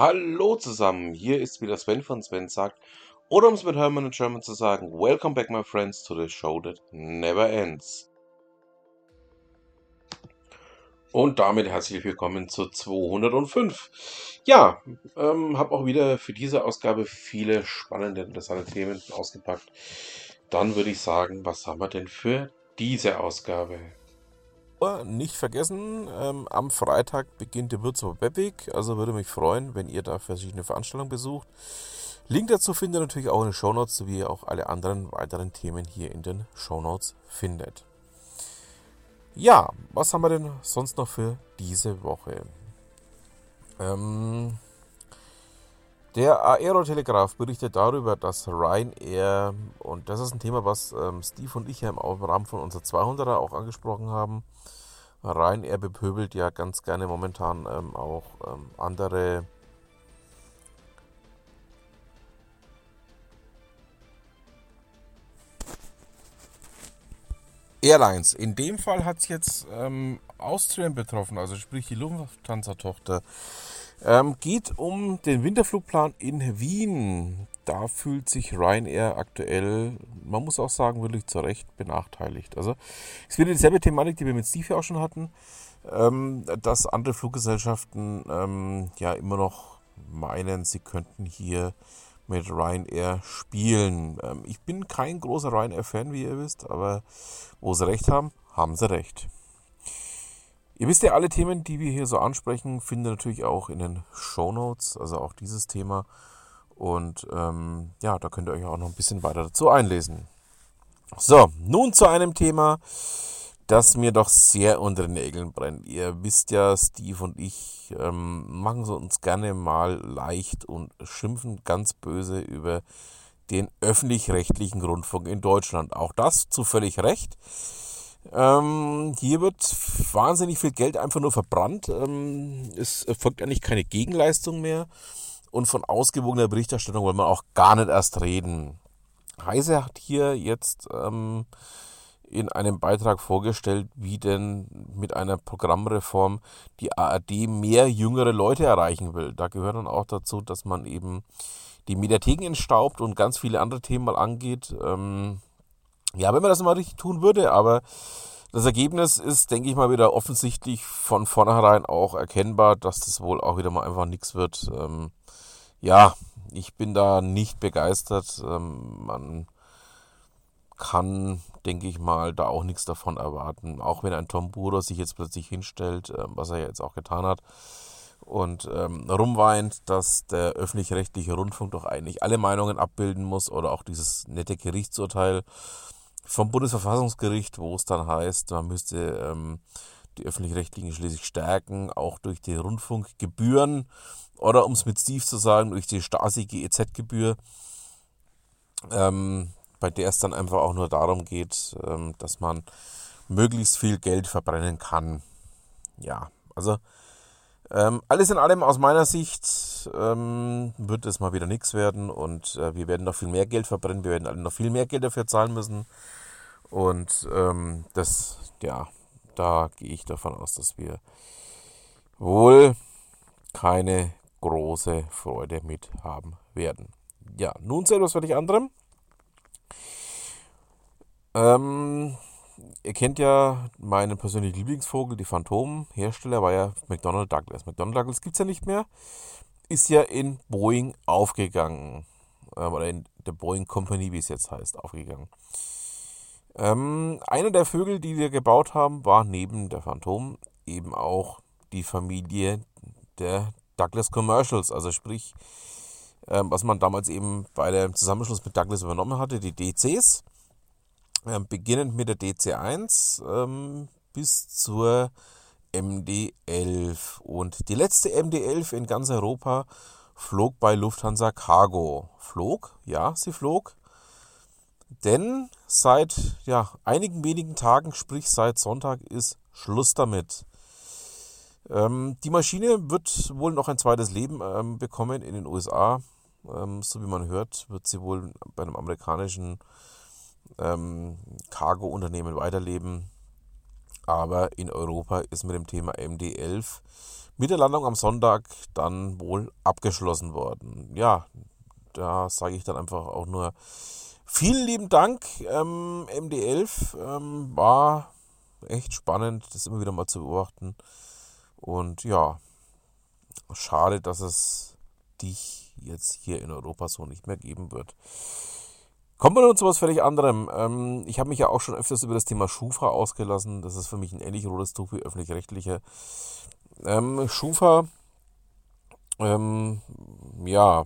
Hallo zusammen, hier ist wieder Sven von Sven sagt, oder um es mit Hermann in German zu sagen, Welcome back my friends to the show that never ends. Und damit herzlich willkommen zu 205. Ja, ähm, habe auch wieder für diese Ausgabe viele spannende, interessante Themen ausgepackt. Dann würde ich sagen, was haben wir denn für diese Ausgabe? Nicht vergessen, ähm, am Freitag beginnt der Würzburg Webweg, also würde mich freuen, wenn ihr da verschiedene Veranstaltungen besucht. Link dazu findet ihr natürlich auch in den Shownotes, sowie auch alle anderen weiteren Themen hier in den Shownotes findet. Ja, was haben wir denn sonst noch für diese Woche? Ähm, der Aerotelegraph berichtet darüber, dass Ryanair, und das ist ein Thema, was ähm, Steve und ich ja im Rahmen von unserer 200er auch angesprochen haben, Ryanair bepöbelt ja ganz gerne momentan ähm, auch ähm, andere Airlines. In dem Fall hat es jetzt ähm, Austrian betroffen, also sprich die Lufthansa-Tochter. Ähm, geht um den Winterflugplan in Wien. Da fühlt sich Ryanair aktuell, man muss auch sagen, wirklich zu Recht benachteiligt. Also es wird dieselbe Thematik, die wir mit Steve auch schon hatten, ähm, dass andere Fluggesellschaften ähm, ja immer noch meinen, sie könnten hier mit Ryanair spielen. Ähm, ich bin kein großer Ryanair-Fan, wie ihr wisst, aber wo sie recht haben, haben sie recht. Ihr wisst ja, alle Themen, die wir hier so ansprechen, findet ihr natürlich auch in den Show Notes, also auch dieses Thema. Und ähm, ja, da könnt ihr euch auch noch ein bisschen weiter dazu einlesen. So, nun zu einem Thema, das mir doch sehr unter den Nägeln brennt. Ihr wisst ja, Steve und ich ähm, machen so uns gerne mal leicht und schimpfen ganz böse über den öffentlich-rechtlichen Rundfunk in Deutschland. Auch das zu völlig recht. Ähm, hier wird wahnsinnig viel Geld einfach nur verbrannt. Ähm, es folgt eigentlich keine Gegenleistung mehr. Und von ausgewogener Berichterstattung wollen wir auch gar nicht erst reden. Heise hat hier jetzt ähm, in einem Beitrag vorgestellt, wie denn mit einer Programmreform die ARD mehr jüngere Leute erreichen will. Da gehört dann auch dazu, dass man eben die Mediatheken entstaubt und ganz viele andere Themen mal angeht. Ähm, ja, wenn man das mal richtig tun würde, aber das Ergebnis ist, denke ich mal, wieder offensichtlich von vornherein auch erkennbar, dass das wohl auch wieder mal einfach nichts wird. Ähm, ja, ich bin da nicht begeistert. Ähm, man kann, denke ich mal, da auch nichts davon erwarten. Auch wenn ein Tom Buro sich jetzt plötzlich hinstellt, äh, was er jetzt auch getan hat, und ähm, rumweint, dass der öffentlich-rechtliche Rundfunk doch eigentlich alle Meinungen abbilden muss oder auch dieses nette Gerichtsurteil vom Bundesverfassungsgericht, wo es dann heißt, man müsste ähm, die öffentlich-rechtlichen schließlich stärken, auch durch die Rundfunkgebühren oder um es mit Steve zu sagen, durch die Stasi-GEZ-Gebühr, ähm, bei der es dann einfach auch nur darum geht, ähm, dass man möglichst viel Geld verbrennen kann. Ja, also ähm, alles in allem aus meiner Sicht ähm, wird es mal wieder nichts werden und äh, wir werden noch viel mehr Geld verbrennen, wir werden alle noch viel mehr Geld dafür zahlen müssen. Und ähm, das, ja, da gehe ich davon aus, dass wir wohl keine große Freude mit haben werden. Ja, nun zu etwas völlig anderem. Ähm, ihr kennt ja meinen persönlichen Lieblingsvogel, die Phantom. Hersteller war ja McDonnell Douglas. McDonnell Douglas gibt es ja nicht mehr. Ist ja in Boeing aufgegangen. Äh, oder in der Boeing Company, wie es jetzt heißt, aufgegangen. Ähm, einer der Vögel, die wir gebaut haben, war neben der Phantom eben auch die Familie der Douglas Commercials, also sprich, ähm, was man damals eben bei dem Zusammenschluss mit Douglas übernommen hatte, die DCs, äh, beginnend mit der DC1 ähm, bis zur MD11. Und die letzte MD11 in ganz Europa flog bei Lufthansa Cargo. Flog? Ja, sie flog. Denn seit ja, einigen wenigen Tagen, sprich seit Sonntag, ist Schluss damit. Ähm, die Maschine wird wohl noch ein zweites Leben ähm, bekommen in den USA. Ähm, so wie man hört, wird sie wohl bei einem amerikanischen ähm, Cargo-Unternehmen weiterleben. Aber in Europa ist mit dem Thema MD11 mit der Landung am Sonntag dann wohl abgeschlossen worden. Ja, da sage ich dann einfach auch nur vielen lieben Dank. Ähm, MD11 ähm, war echt spannend, das immer wieder mal zu beobachten. Und ja, schade, dass es dich jetzt hier in Europa so nicht mehr geben wird. Kommen wir nun zu was völlig anderem. Ähm, ich habe mich ja auch schon öfters über das Thema Schufa ausgelassen. Das ist für mich ein ähnlich rotes Tuch wie öffentlich-rechtliche. Ähm, Schufa, ähm, ja,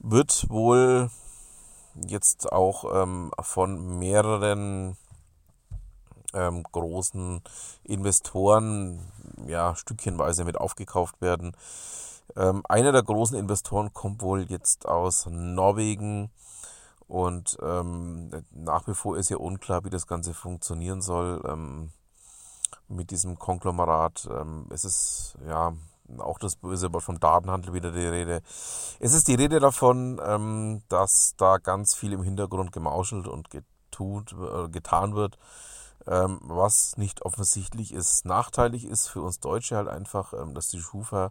wird wohl jetzt auch ähm, von mehreren ähm, großen Investoren ja stückchenweise mit aufgekauft werden. Ähm, einer der großen Investoren kommt wohl jetzt aus Norwegen und ähm, nach wie vor ist ja unklar, wie das Ganze funktionieren soll ähm, mit diesem Konglomerat. Ähm, es ist ja auch das böse Wort vom Datenhandel wieder die Rede. Es ist die Rede davon, ähm, dass da ganz viel im Hintergrund gemauschelt und getut, äh, getan wird, ähm, was nicht offensichtlich ist. Nachteilig ist für uns Deutsche halt einfach, ähm, dass die Schufa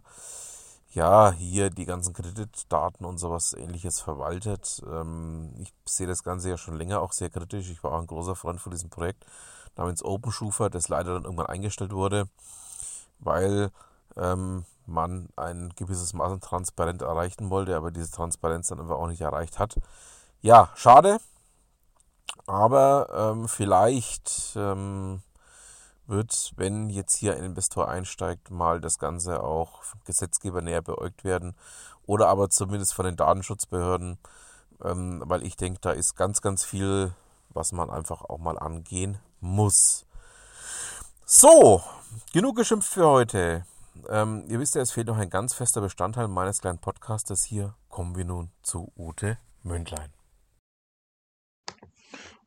ja hier die ganzen Kreditdaten und sowas ähnliches verwaltet. Ähm, ich sehe das Ganze ja schon länger auch sehr kritisch. Ich war auch ein großer Freund von diesem Projekt namens OpenSchufa, das leider dann irgendwann eingestellt wurde, weil ähm, man ein gewisses Maß an Transparenz erreichen wollte, aber diese Transparenz dann einfach auch nicht erreicht hat. Ja, schade, aber ähm, vielleicht ähm, wird, wenn jetzt hier ein Investor einsteigt, mal das Ganze auch vom Gesetzgeber näher beäugt werden oder aber zumindest von den Datenschutzbehörden, ähm, weil ich denke, da ist ganz, ganz viel, was man einfach auch mal angehen muss. So, genug geschimpft für heute. Ähm, ihr wisst ja, es fehlt noch ein ganz fester Bestandteil meines kleinen Podcastes. Hier kommen wir nun zu Ute Mündlein.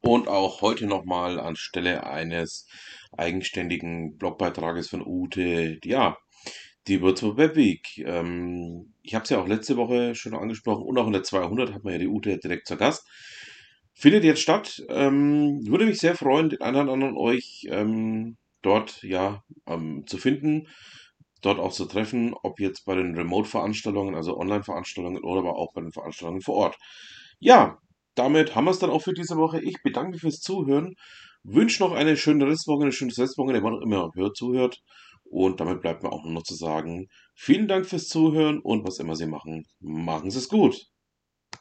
Und auch heute nochmal anstelle eines eigenständigen Blogbeitrages von Ute, ja, die Virtual Web Week. Ähm, ich habe es ja auch letzte Woche schon angesprochen und auch in der 200 hat man ja die Ute direkt zur Gast. Findet jetzt statt. Ähm, würde mich sehr freuen, den einen oder anderen euch ähm, dort ja ähm, zu finden, dort auch zu treffen, ob jetzt bei den Remote-Veranstaltungen, also Online-Veranstaltungen oder aber auch bei den Veranstaltungen vor Ort. Ja, damit haben wir es dann auch für diese Woche. Ich bedanke mich fürs Zuhören. Wünsche noch eine schöne Restwoche, eine schöne Restwoche, der man immer hört, zuhört. Und damit bleibt mir auch nur noch zu sagen, vielen Dank fürs Zuhören und was immer Sie machen, machen Sie es gut.